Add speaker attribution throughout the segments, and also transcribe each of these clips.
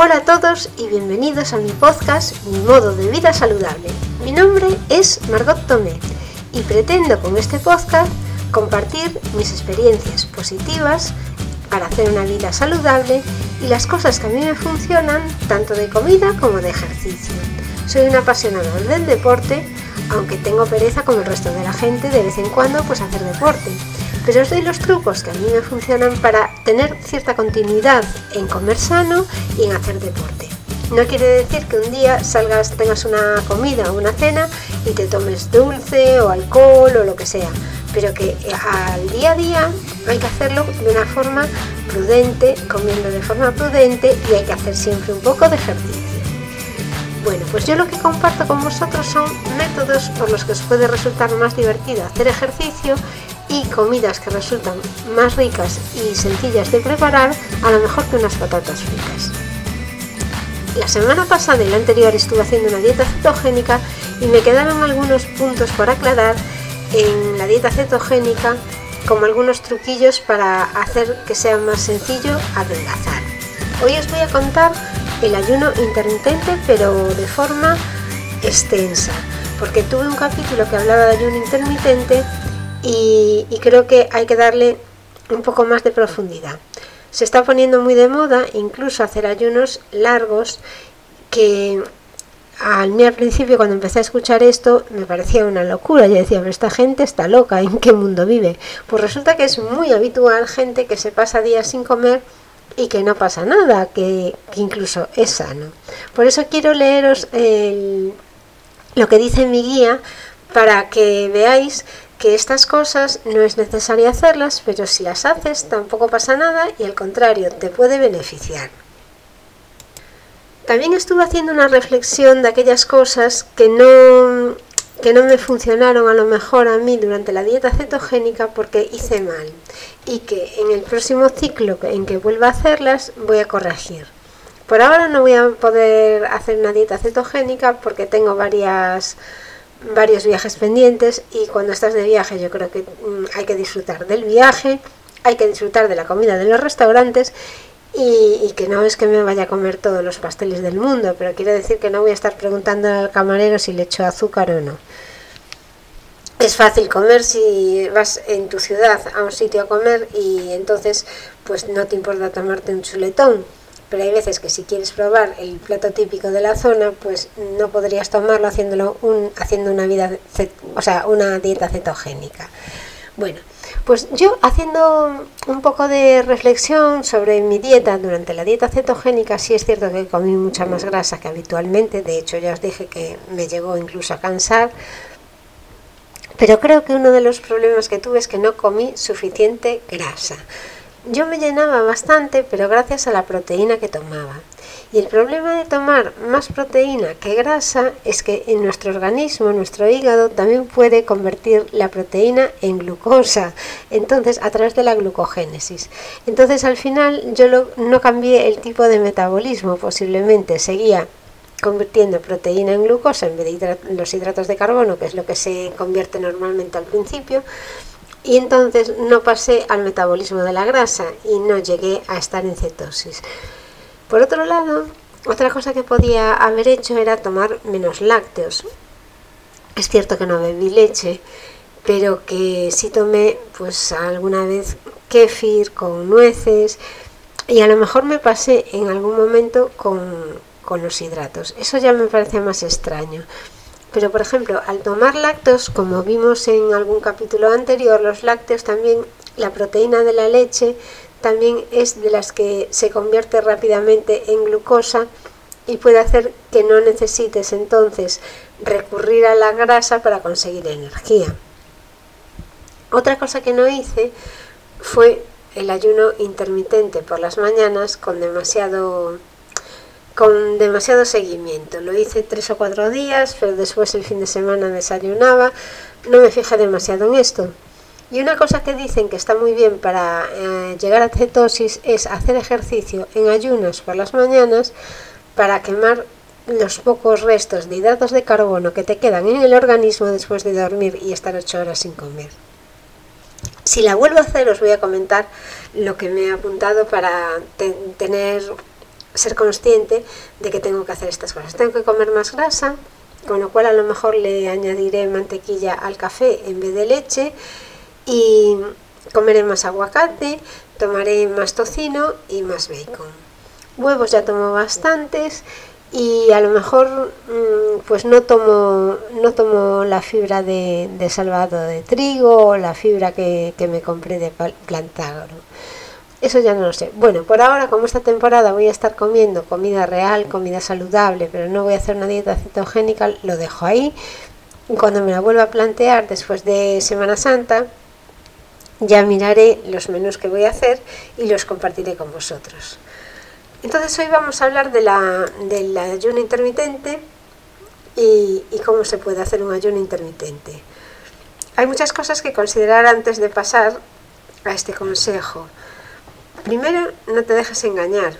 Speaker 1: Hola a todos y bienvenidos a mi podcast Mi modo de vida saludable. Mi nombre es Margot Tomé y pretendo con este podcast compartir mis experiencias positivas para hacer una vida saludable y las cosas que a mí me funcionan tanto de comida como de ejercicio. Soy una apasionada del deporte, aunque tengo pereza como el resto de la gente de vez en cuando pues hacer deporte. Pero os doy los trucos que a mí me funcionan para tener cierta continuidad en comer sano y en hacer deporte. No quiere decir que un día salgas, tengas una comida o una cena y te tomes dulce o alcohol o lo que sea, pero que eh, al día a día hay que hacerlo de una forma prudente, comiendo de forma prudente y hay que hacer siempre un poco de ejercicio. Bueno, pues yo lo que comparto con vosotros son métodos por los que os puede resultar más divertido hacer ejercicio y comidas que resultan más ricas y sencillas de preparar, a lo mejor que unas patatas fritas. La semana pasada y la anterior estuve haciendo una dieta cetogénica y me quedaron algunos puntos por aclarar en la dieta cetogénica como algunos truquillos para hacer que sea más sencillo adelgazar. Hoy os voy a contar el ayuno intermitente pero de forma extensa, porque tuve un capítulo que hablaba de ayuno intermitente y, creo que hay que darle un poco más de profundidad. Se está poniendo muy de moda incluso hacer ayunos largos que a mí al principio cuando empecé a escuchar esto me parecía una locura. Yo decía, pero esta gente está loca, ¿en qué mundo vive? Pues resulta que es muy habitual gente que se pasa días sin comer y que no pasa nada, que, incluso es sano. Por eso quiero leeros lo que dice mi guía para que veáis que estas cosas no es necesario hacerlas, pero si las haces tampoco pasa nada y al contrario, te puede beneficiar. También estuve haciendo una reflexión de aquellas cosas que no, que no me funcionaron a lo mejor a mí durante la dieta cetogénica porque hice mal y que en el próximo ciclo en que vuelva a hacerlas voy a corregir. Por ahora no voy a poder hacer una dieta cetogénica porque tengo varias varios viajes pendientes y cuando estás de viaje yo creo que mm, hay que disfrutar del viaje, hay que disfrutar de la comida de los restaurantes y, que no es que me vaya a comer todos los pasteles del mundo, pero quiere decir que no voy a estar preguntando al camarero si le echo azúcar o no. Es fácil comer si vas en tu ciudad a un sitio a comer y entonces pues no te importa tomarte un chuletón, pero hay veces que si quieres probar el plato típico de la zona, pues no podrías tomarlo haciéndolo un, haciendo una vida, o sea, una dieta cetogénica. Bueno, pues yo haciendo un poco de reflexión sobre mi dieta durante la dieta cetogénica, sí es cierto que comí mucha más grasa que habitualmente, de hecho ya os dije que me llegó incluso a cansar, pero creo que uno de los problemas que tuve es que no comí suficiente grasa. Yo me llenaba bastante, pero gracias a la proteína que tomaba. Y el problema de tomar más proteína que grasa es que en nuestro organismo, nuestro hígado, también puede convertir la proteína en glucosa, entonces a través de la glucogénesis. Entonces al final yo no cambié el tipo de metabolismo, posiblemente seguía convirtiendo proteína en glucosa en vez de los hidratos de carbono, que es lo que se convierte normalmente al principio, y entonces no pasé al metabolismo de la grasa y no llegué a estar en cetosis. Por otro lado, otra cosa que podía haber hecho era tomar menos lácteos. Es cierto que no bebí leche, pero que sí tomé pues alguna vez kéfir con nueces y a lo mejor me pasé en algún momento con, con los hidratos. Eso ya me parece más extraño. Pero, por ejemplo, al tomar lácteos, como vimos en algún capítulo anterior, los lácteos también, la proteína de la leche también es de las que se convierte rápidamente en glucosa y puede hacer que no necesites entonces recurrir a la grasa para conseguir energía. Otra cosa que no hice fue el ayuno intermitente por las mañanas con demasiado con demasiado seguimiento. Lo hice tres o cuatro días, pero después el fin de semana desayunaba. No me fijé demasiado en esto. Y una cosa que dicen que está muy bien para eh, llegar a cetosis es hacer ejercicio en ayunas por las mañanas para quemar los pocos restos de hidratos de carbono que te quedan en el organismo después de dormir y estar ocho horas sin comer. Si la vuelvo a hacer os voy a comentar lo que me he apuntado para tener ser consciente de que tengo que hacer estas cosas. Tengo que comer más grasa, con lo cual a lo mejor le añadiré mantequilla al café en vez de leche y comeré más aguacate, tomaré más tocino y más bacon. Huevos ya tomo bastantes y a lo mejor mm, pues no tomo no tomo la fibra de, salvado de trigo o la fibra que, me compré de plantagro eso ya no lo sé. Bueno, por ahora, como esta temporada voy a estar comiendo comida real, comida saludable, pero no voy a hacer una dieta cetogénica, lo dejo ahí. Cuando me la vuelva a plantear después de Semana Santa, ya miraré los menús que voy a hacer y los compartiré con vosotros. Entonces hoy vamos a hablar de la, del ayuno intermitente y, y cómo se puede hacer un ayuno intermitente. Hay muchas cosas que considerar antes de pasar a este consejo. Primero, no te dejes engañar.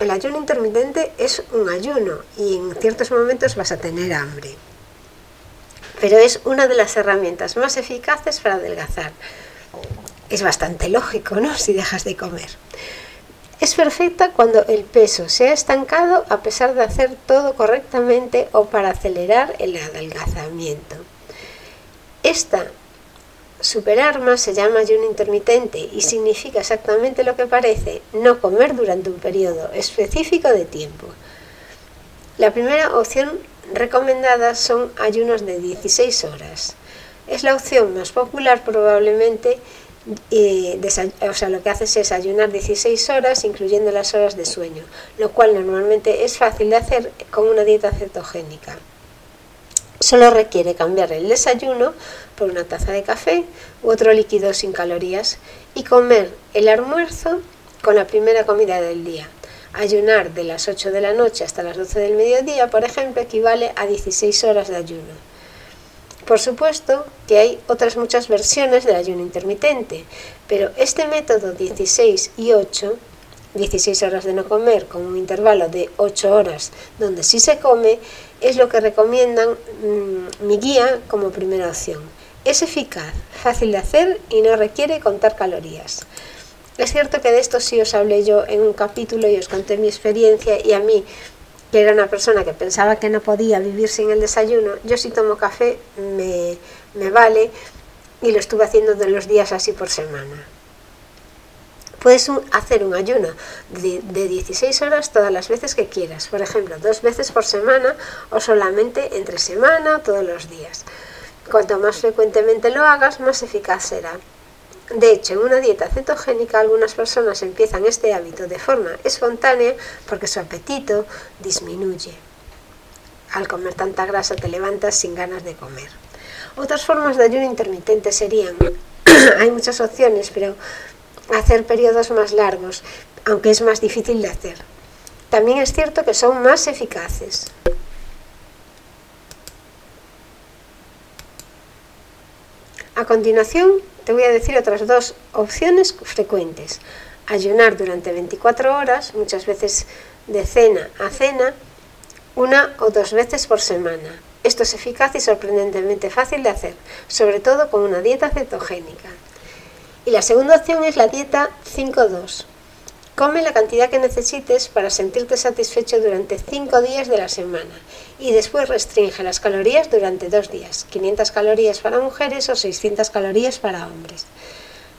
Speaker 1: El ayuno intermitente es un ayuno y en ciertos momentos vas a tener hambre. Pero es una de las herramientas más eficaces para adelgazar. Es bastante lógico, ¿no? Si dejas de comer. Es perfecta cuando el peso se ha estancado a pesar de hacer todo correctamente o para acelerar el adelgazamiento. Esta Superar más se llama ayuno intermitente y significa exactamente lo que parece, no comer durante un periodo específico de tiempo. La primera opción recomendada son ayunos de 16 horas. Es la opción más popular probablemente, o sea, lo que haces es ayunar 16 horas incluyendo las horas de sueño, lo cual normalmente es fácil de hacer con una dieta cetogénica. Solo requiere cambiar el desayuno por una taza de café u otro líquido sin calorías y comer el almuerzo con la primera comida del día. Ayunar de las 8 de la noche hasta las 12 del mediodía, por ejemplo, equivale a 16 horas de ayuno. Por supuesto que hay otras muchas versiones del ayuno intermitente, pero este método 16 y 8 16 horas de no comer con un intervalo de 8 horas donde sí se come, es lo que recomiendan mm, mi guía como primera opción. Es eficaz, fácil de hacer y no requiere contar calorías. Es cierto que de esto sí os hablé yo en un capítulo y os conté mi experiencia y a mí, que era una persona que pensaba que no podía vivir sin el desayuno, yo si tomo café me, me vale y lo estuve haciendo de los días así por semana. Puedes hacer un ayuno de, 16 horas todas las veces que quieras, por ejemplo, dos veces por semana o solamente entre semana o todos los días. Cuanto más frecuentemente lo hagas, más eficaz será. De hecho, en una dieta cetogénica algunas personas empiezan este hábito de forma espontánea porque su apetito disminuye. Al comer tanta grasa te levantas sin ganas de comer. Otras formas de ayuno intermitente serían, hay muchas opciones, pero hacer periodos más largos, aunque es más difícil de hacer. También es cierto que son más eficaces. A continuación, te voy a decir otras dos opciones frecuentes. Ayunar durante 24 horas, muchas veces de cena a cena, una o dos veces por semana. Esto es eficaz y sorprendentemente fácil de hacer, sobre todo con una dieta cetogénica. Y la segunda opción es la dieta 5-2. Come la cantidad que necesites para sentirte satisfecho durante 5 días de la semana y después restringe las calorías durante 2 días, 500 calorías para mujeres o 600 calorías para hombres.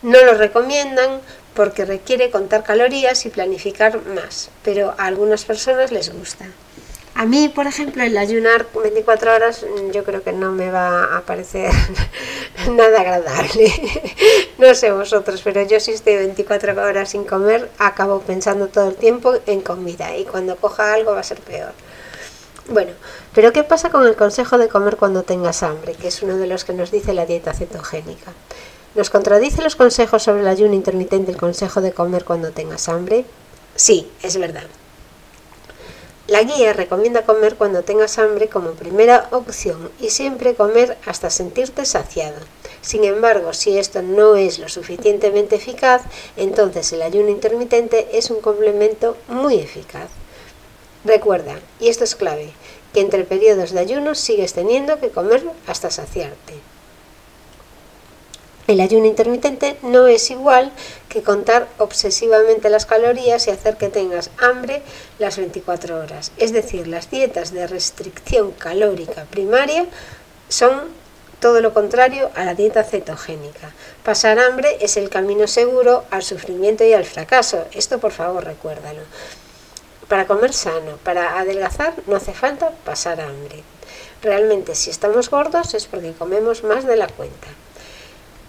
Speaker 1: No lo recomiendan porque requiere contar calorías y planificar más, pero a algunas personas les gusta. A mí, por ejemplo, el ayunar 24 horas mm, yo creo que no me va a parecer nada agradable. no sé vosotros, pero yo si estoy 24 horas sin comer, acabo pensando todo el tiempo en comida y cuando coja algo va a ser peor. Bueno, pero ¿qué pasa con el consejo de comer cuando tengas hambre? Que es uno de los que nos dice la dieta cetogénica. ¿Nos contradice los consejos sobre el ayuno intermitente el consejo de comer cuando tengas hambre? Sí, es verdad. La guía recomienda comer cuando tengas hambre como primera opción y siempre comer hasta sentirte saciado. Sin embargo, si esto no es lo suficientemente eficaz, entonces el ayuno intermitente es un complemento muy eficaz. Recuerda, y esto es clave, que entre periodos de ayuno sigues teniendo que comer hasta saciarte. El ayuno intermitente no es igual que contar obsesivamente las calorías y hacer que tengas hambre las 24 horas. Es decir, las dietas de restricción calórica primaria son todo lo contrario a la dieta cetogénica. Pasar hambre es el camino seguro al sufrimiento y al fracaso. Esto por favor recuérdalo. Para comer sano, para adelgazar, no hace falta pasar hambre. Realmente si estamos gordos es porque comemos más de la cuenta.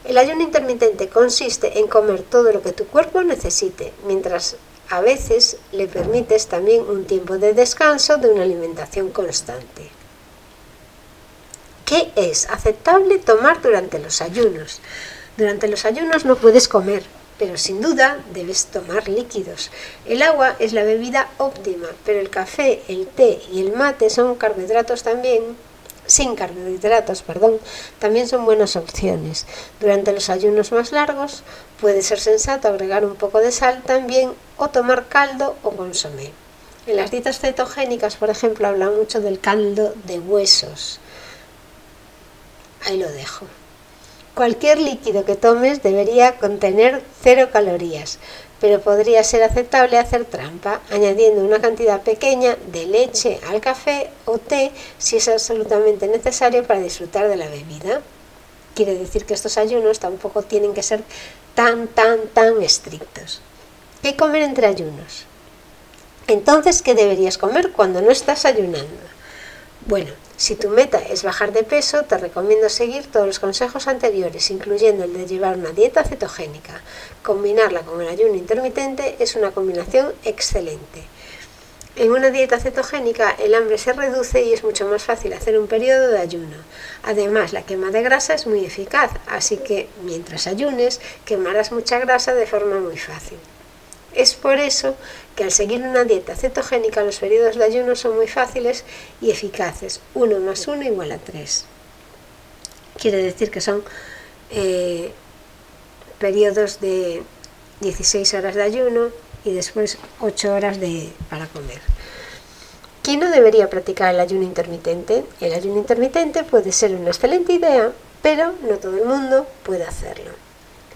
Speaker 1: El ayuno intermitente consiste en comer todo lo que tu cuerpo necesite, mientras a veces le permites también un tiempo de descanso de una alimentación constante. ¿Qué es aceptable tomar durante los ayunos? Durante los ayunos no puedes comer, pero sin duda debes tomar líquidos. El agua es la bebida óptima, pero el café, el té y el mate son carbohidratos también sin carbohidratos, perdón, también son buenas opciones. Durante los ayunos más largos puede ser sensato agregar un poco de sal también o tomar caldo o consomé. En las dietas cetogénicas, por ejemplo, hablan mucho del caldo de huesos. Ahí lo dejo. Cualquier líquido que tomes debería contener cero calorías, pero podría ser aceptable hacer trampa añadiendo una cantidad pequeña de leche al café o té si es absolutamente necesario para disfrutar de la bebida. Quiere decir que estos ayunos tampoco tienen que ser tan, tan, tan estrictos. ¿Qué comer entre ayunos? Entonces, ¿qué deberías comer cuando no estás ayunando? Bueno, si tu meta es bajar de peso, te recomiendo seguir todos los consejos anteriores, incluyendo el de llevar una dieta cetogénica. Combinarla con el ayuno intermitente es una combinación excelente. En una dieta cetogénica el hambre se reduce y es mucho más fácil hacer un periodo de ayuno. Además, la quema de grasa es muy eficaz, así que mientras ayunes quemarás mucha grasa de forma muy fácil. Es por eso que al seguir una dieta cetogénica los periodos de ayuno son muy fáciles y eficaces. 1 más 1 igual a 3. Quiere decir que son eh, periodos de 16 horas de ayuno y después 8 horas de, para comer. ¿Quién no debería practicar el ayuno intermitente? El ayuno intermitente puede ser una excelente idea, pero no todo el mundo puede hacerlo.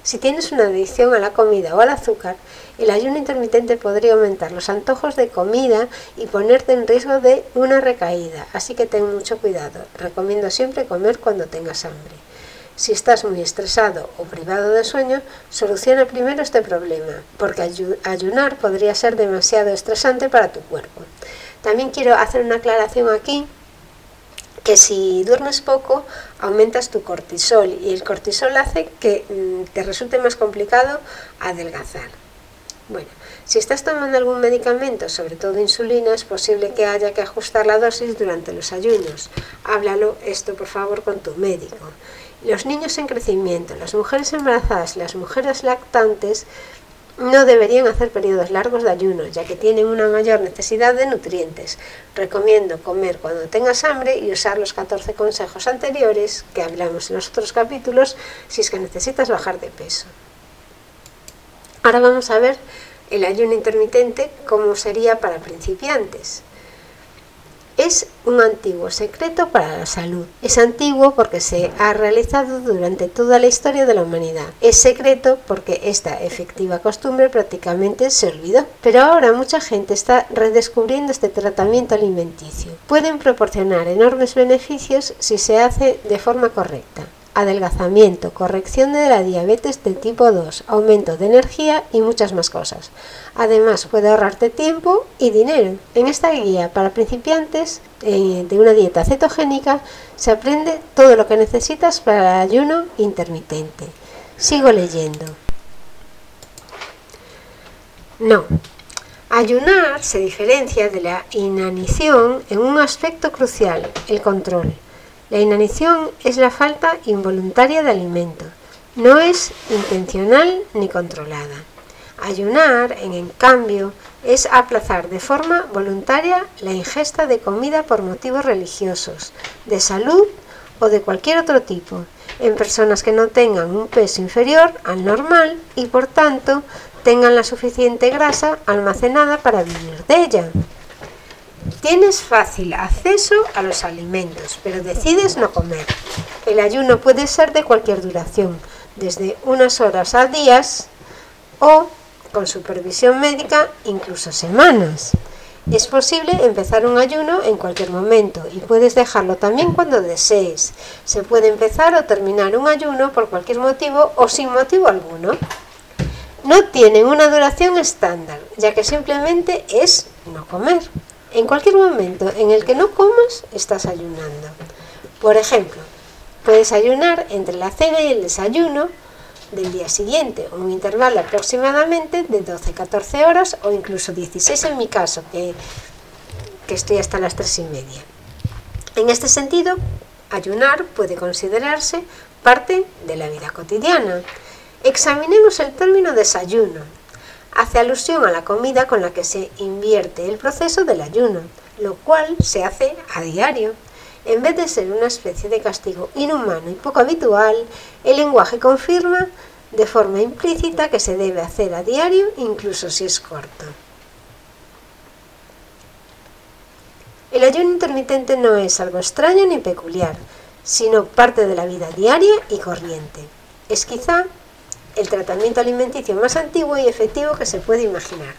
Speaker 1: Si tienes una adicción a la comida o al azúcar, el ayuno intermitente podría aumentar los antojos de comida y ponerte en riesgo de una recaída, así que ten mucho cuidado. Recomiendo siempre comer cuando tengas hambre. Si estás muy estresado o privado de sueño, soluciona primero este problema, porque ayunar podría ser demasiado estresante para tu cuerpo. También quiero hacer una aclaración aquí que si duermes poco aumentas tu cortisol y el cortisol hace que mm, te resulte más complicado adelgazar. Bueno, si estás tomando algún medicamento, sobre todo insulina, es posible que haya que ajustar la dosis durante los ayunos. Háblalo esto por favor con tu médico. Los niños en crecimiento, las mujeres embarazadas, las mujeres lactantes no deberían hacer periodos largos de ayuno, ya que tienen una mayor necesidad de nutrientes. Recomiendo comer cuando tengas hambre y usar los 14 consejos anteriores que hablamos en los otros capítulos si es que necesitas bajar de peso. Ahora vamos a ver el ayuno intermitente cómo sería para principiantes es un antiguo secreto para la salud. Es antiguo porque se ha realizado durante toda la historia de la humanidad. Es secreto porque esta efectiva costumbre prácticamente se olvidó. Pero ahora mucha gente está redescubriendo este tratamiento alimenticio. Pueden proporcionar enormes beneficios si se hace de forma correcta adelgazamiento, corrección de la diabetes de tipo 2, aumento de energía y muchas más cosas. Además puede ahorrarte tiempo y dinero. En esta guía para principiantes eh, de una dieta cetogénica se aprende todo lo que necesitas para el ayuno intermitente. Sigo leyendo. No. Ayunar se diferencia de la inanición en un aspecto crucial, el control. La inanición es la falta involuntaria de alimento, no es intencional ni controlada. Ayunar, en, cambio, es aplazar de forma voluntaria la ingesta de comida por motivos religiosos, de salud o de cualquier otro tipo, en personas que no tengan un peso inferior al normal y por tanto tengan la suficiente grasa almacenada para vivir de ella. Tienes fácil acceso a los alimentos, pero decides no comer. El ayuno puede ser de cualquier duración, desde unas horas a días o, con supervisión médica, incluso semanas. Es posible empezar un ayuno en cualquier momento y puedes dejarlo también cuando desees. Se puede empezar o terminar un ayuno por cualquier motivo o sin motivo alguno. No tienen una duración estándar, ya que simplemente es no comer. En cualquier momento en el que no comas, estás ayunando. Por ejemplo, puedes ayunar entre la cena y el desayuno del día siguiente, un intervalo aproximadamente de 12-14 horas o incluso 16 en mi caso, que, que estoy hasta las 3 y media. En este sentido, ayunar puede considerarse parte de la vida cotidiana. Examinemos el término desayuno. Hace alusión a la comida con la que se invierte el proceso del ayuno, lo cual se hace a diario. En vez de ser una especie de castigo inhumano y poco habitual, el lenguaje confirma de forma implícita que se debe hacer a diario, incluso si es corto. El ayuno intermitente no es algo extraño ni peculiar, sino parte de la vida diaria y corriente. Es quizá el tratamiento alimenticio más antiguo y efectivo que se puede imaginar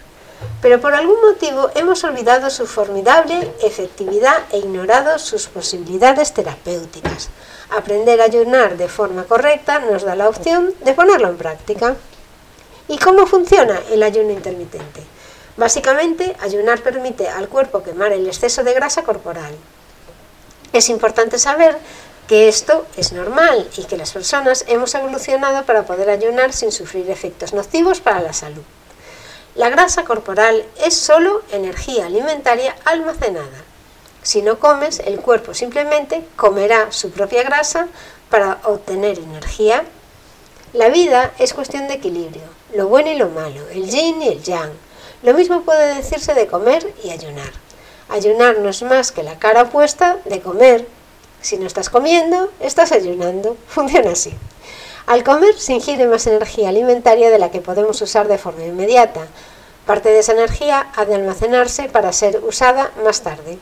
Speaker 1: pero por algún motivo hemos olvidado su formidable efectividad e ignorado sus posibilidades terapéuticas. Aprender a ayunar de forma correcta nos da la opción de ponerlo en práctica. ¿Y cómo funciona el ayuno intermitente? Básicamente, ayunar permite al cuerpo quemar el exceso de grasa corporal. Es importante saber que esto es normal y que las personas hemos evolucionado para poder ayunar sin sufrir efectos nocivos para la salud. La grasa corporal es solo energía alimentaria almacenada. Si no comes, el cuerpo simplemente comerá su propia grasa para obtener energía. La vida es cuestión de equilibrio, lo bueno y lo malo, el yin y el yang. Lo mismo puede decirse de comer y ayunar. Ayunar no es más que la cara opuesta de comer. Si no estás comiendo, estás ayunando. Funciona así. Al comer se ingiere más energía alimentaria de la que podemos usar de forma inmediata. Parte de esa energía ha de almacenarse para ser usada más tarde.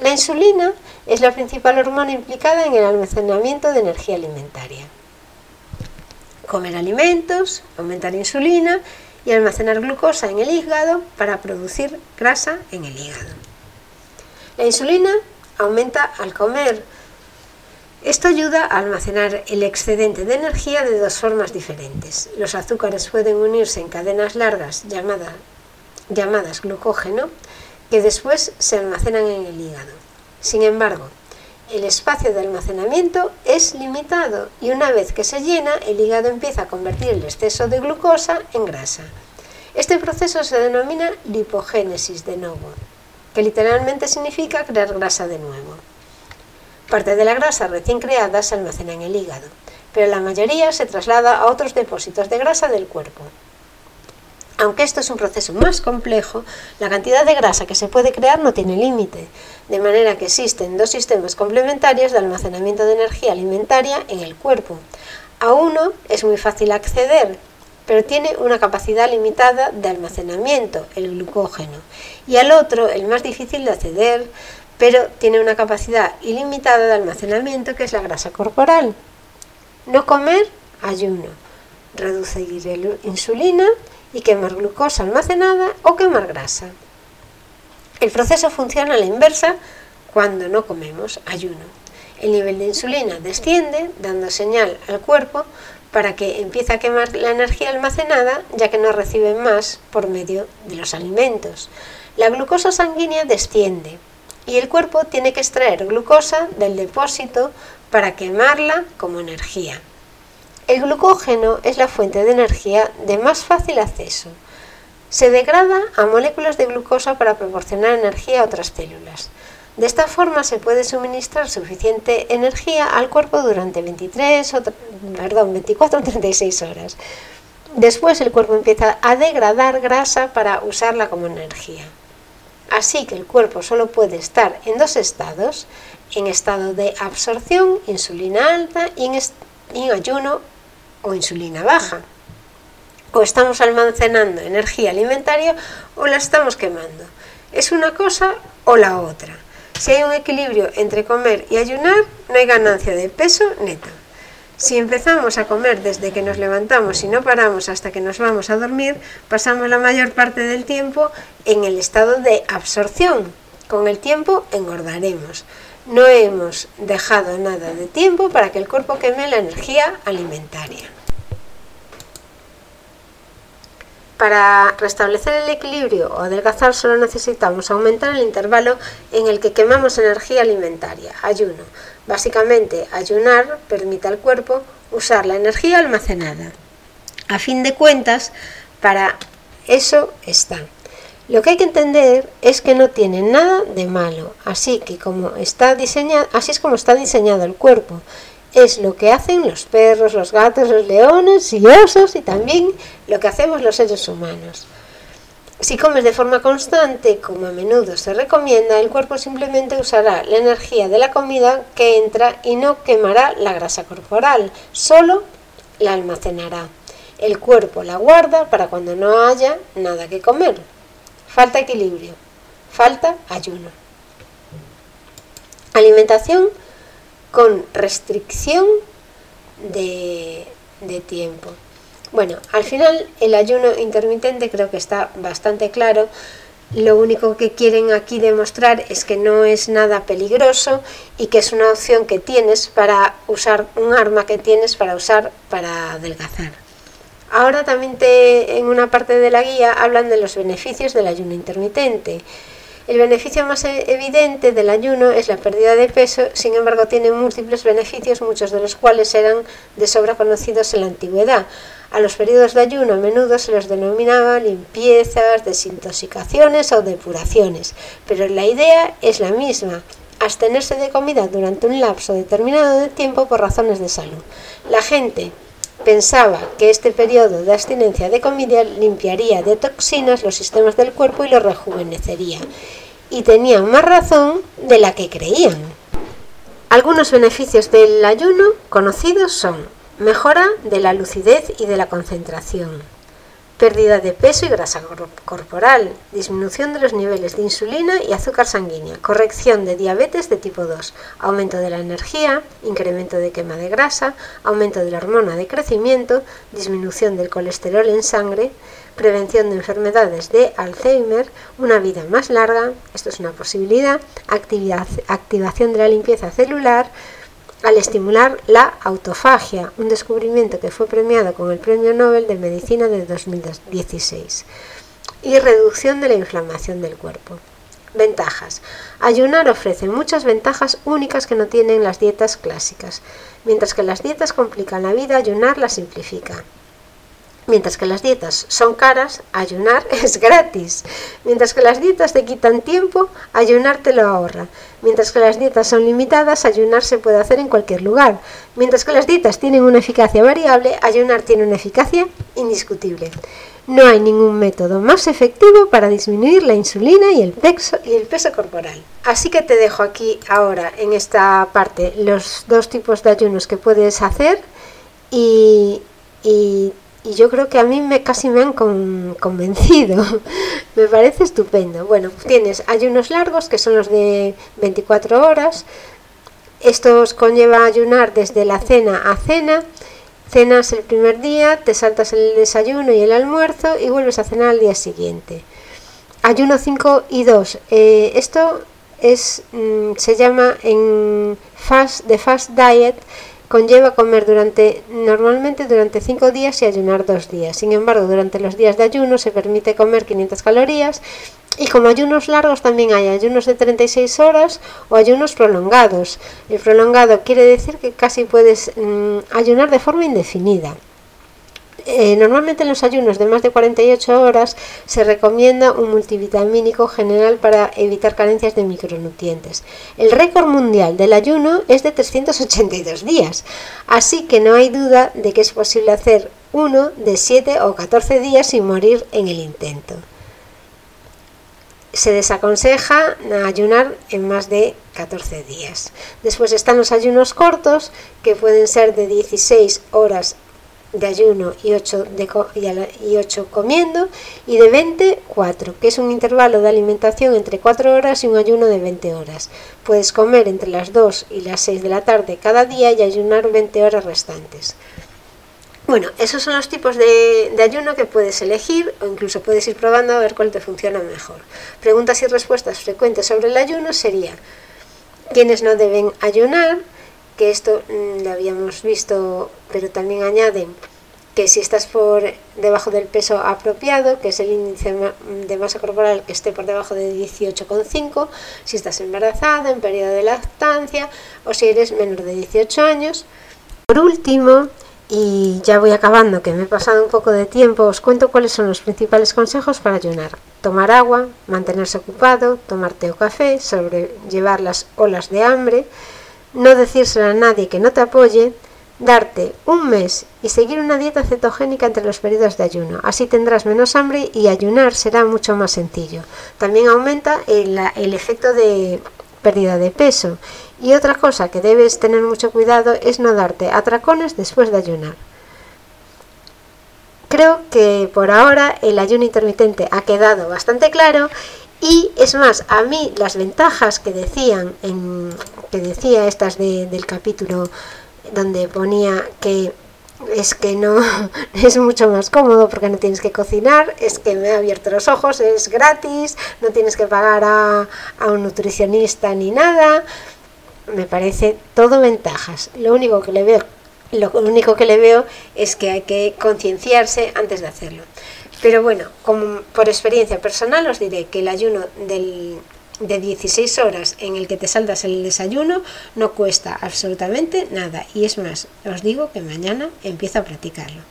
Speaker 1: La insulina es la principal hormona implicada en el almacenamiento de energía alimentaria. Comer alimentos, aumentar insulina y almacenar glucosa en el hígado para producir grasa en el hígado. La insulina aumenta al comer esto ayuda a almacenar el excedente de energía de dos formas diferentes. Los azúcares pueden unirse en cadenas largas llamadas, glucógeno que después se almacenan en el hígado. Sin embargo, el espacio de almacenamiento es limitado y una vez que se llena, el hígado empieza a convertir el exceso de glucosa en grasa. Este proceso se denomina lipogénesis de nuevo, que literalmente significa crear grasa de nuevo. Parte de la grasa recién creada se almacena en el hígado, pero la mayoría se traslada a otros depósitos de grasa del cuerpo. Aunque esto es un proceso más complejo, la cantidad de grasa que se puede crear no tiene límite, de manera que existen dos sistemas complementarios de almacenamiento de energía alimentaria en el cuerpo. A uno es muy fácil acceder, pero tiene una capacidad limitada de almacenamiento, el glucógeno, y al otro, el más difícil de acceder, pero tiene una capacidad ilimitada de almacenamiento que es la grasa corporal. No comer, ayuno. Reducir la insulina y quemar glucosa almacenada o quemar grasa. El proceso funciona a la inversa cuando no comemos, ayuno. El nivel de insulina desciende, dando señal al cuerpo para que empiece a quemar la energía almacenada, ya que no recibe más por medio de los alimentos. La glucosa sanguínea desciende, y el cuerpo tiene que extraer glucosa del depósito para quemarla como energía. El glucógeno es la fuente de energía de más fácil acceso. Se degrada a moléculas de glucosa para proporcionar energía a otras células. De esta forma se puede suministrar suficiente energía al cuerpo durante 23 perdón, 24 o 36 horas. Después el cuerpo empieza a degradar grasa para usarla como energía. Así que el cuerpo solo puede estar en dos estados, en estado de absorción, insulina alta, y en, ayuno o insulina baja. O estamos almacenando energía alimentaria o la estamos quemando. Es una cosa o la otra. Si hay un equilibrio entre comer y ayunar, no hay ganancia de peso neta. Si empezamos a comer desde que nos levantamos y no paramos hasta que nos vamos a dormir, pasamos la mayor parte del tiempo en el estado de absorción. Con el tiempo engordaremos. No hemos dejado nada de tiempo para que el cuerpo queme la energía alimentaria. Para restablecer el equilibrio o adelgazar solo necesitamos aumentar el intervalo en el que quemamos energía alimentaria, ayuno. Básicamente, ayunar permite al cuerpo usar la energía almacenada. A fin de cuentas, para eso está. Lo que hay que entender es que no tiene nada de malo, así que como está diseñado, así es como está diseñado el cuerpo es lo que hacen los perros, los gatos, los leones y osos y también lo que hacemos los seres humanos. Si comes de forma constante, como a menudo se recomienda, el cuerpo simplemente usará la energía de la comida que entra y no quemará la grasa corporal, solo la almacenará. El cuerpo la guarda para cuando no haya nada que comer. Falta equilibrio, falta ayuno. Alimentación con restricción de, tiempo. Bueno, al final el ayuno intermitente creo que está bastante claro. Lo único que quieren aquí demostrar es que no es nada peligroso y que es una opción que tienes para usar un arma que tienes para usar para adelgazar. Ahora también te, en una parte de la guía hablan de los beneficios del ayuno intermitente. El beneficio más e-, evidente del ayuno es la pérdida de peso, sin embargo tiene múltiples beneficios, muchos de los cuales eran de sobra conocidos en la antigüedad. A los periodos de ayuno a menudo se los denominaba limpiezas, desintoxicaciones o depuraciones, pero la idea es la misma, abstenerse de comida durante un lapso determinado de tiempo por razones de salud. La gente Pensaba que este periodo de abstinencia de comida limpiaría de toxinas los sistemas del cuerpo y los rejuvenecería. Y tenían más razón de la que creían. Algunos beneficios del ayuno conocidos son mejora de la lucidez y de la concentración, pérdida de peso y grasa corporal, disminución de los niveles de insulina y azúcar sanguínea, corrección de diabetes de tipo 2, aumento de la energía, incremento de quema de grasa, aumento de la hormona de crecimiento, disminución del colesterol en sangre, prevención de enfermedades de Alzheimer, una vida más larga, esto es una posibilidad, activación de la limpieza celular, al estimular la autofagia, un descubrimiento que fue premiado con el Premio Nobel de Medicina de 2016, y reducción de la inflamación del cuerpo. Ventajas. Ayunar ofrece muchas ventajas únicas que no tienen las dietas clásicas. Mientras que las dietas complican la vida, ayunar la simplifica. Mientras que las dietas son caras, ayunar es gratis. Mientras que las dietas te quitan tiempo, ayunar te lo ahorra. Mientras que las dietas son limitadas, ayunar se puede hacer en cualquier lugar. Mientras que las dietas tienen una eficacia variable, ayunar tiene una eficacia indiscutible. No hay ningún método más efectivo para disminuir la insulina y el peso, corporal. Así que te dejo aquí ahora en esta parte los dos tipos de ayunos que puedes hacer y, y y yo creo que a mí me casi me han convencido. me parece estupendo. Bueno, tienes ayunos largos que son los de 24 horas. Estos conlleva ayunar desde la cena a cena. Cenas el primer día, te saltas el desayuno y el almuerzo y vuelves a cenar al día siguiente. Ayuno 5 y 2. Eh, esto es, mm, se llama en fast, de fast diet conlleva comer durante normalmente durante 5 días y ayunar 2 días. Sin embargo, durante los días de ayuno se permite comer 500 calorías y como ayunos largos también hay ayunos de 36 horas o ayunos prolongados. El prolongado quiere decir que casi puedes mm, ayunar de forma indefinida. Eh, normalmente en los ayunos de más de 48 horas se recomienda un multivitamínico general para evitar carencias de micronutrientes. El récord mundial del ayuno es de 382 días, así que no hay duda de que es posible hacer uno de 7 o 14 días sin morir en el intento. Se desaconseja ayunar en más de 14 días. Después están los ayunos cortos, que pueden ser de 16 horas de ayuno y 8, de, y 8 comiendo, y de 20, 4, que es un intervalo de alimentación entre 4 horas y un ayuno de 20 horas. Puedes comer entre las 2 y las 6 de la tarde cada día y ayunar 20 horas restantes. Bueno, esos son los tipos de, de, ayuno que puedes elegir o incluso puedes ir probando a ver cuál te funciona mejor. Preguntas y respuestas frecuentes sobre el ayuno serían quiénes no deben ayunar, que esto mm, lo habíamos visto, pero también añaden que si estás por debajo del peso apropiado, que es el índice de masa corporal que esté por debajo de 18,5, si estás embarazada, en periodo de lactancia o si eres menor de 18 años. Por último, y ya voy acabando, que me he pasado un poco de tiempo, os cuento cuáles son los principales consejos para ayunar. Tomar agua, mantenerse ocupado, tomar té o café, sobrellevar las olas de hambre, no decírselo a nadie que no te apoye, darte un mes y seguir una dieta cetogénica entre los periodos de ayuno. Así tendrás menos hambre y ayunar será mucho más sencillo. También aumenta el, el efecto de pérdida de peso. Y otra cosa que debes tener mucho cuidado es no darte atracones después de ayunar. Creo que por ahora el ayuno intermitente ha quedado bastante claro y es más, a mí las ventajas que decían, en, que decía estas del capítulo donde ponía que es que no es mucho más cómodo porque no tienes que cocinar, es que me ha abierto los ojos, es gratis, no tienes que pagar a, a un nutricionista ni nada. Me parece todo ventajas. Lo único que le veo, lo único que le veo es que hay que concienciarse antes de hacerlo. Pero bueno, como por experiencia personal os diré que el ayuno del, de 16 horas en el que te saldas el desayuno no cuesta absolutamente nada. Y es más, os digo que mañana empiezo a practicarlo.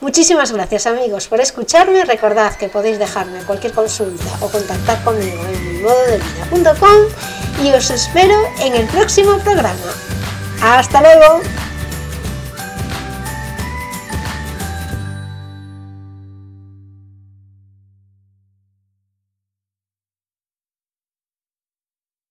Speaker 1: Muchísimas gracias amigos por escucharme. Recordad que podéis dejarme cualquier consulta o contactar conmigo en mi modo de vida.com y os espero en el próximo programa. ¡Hasta luego!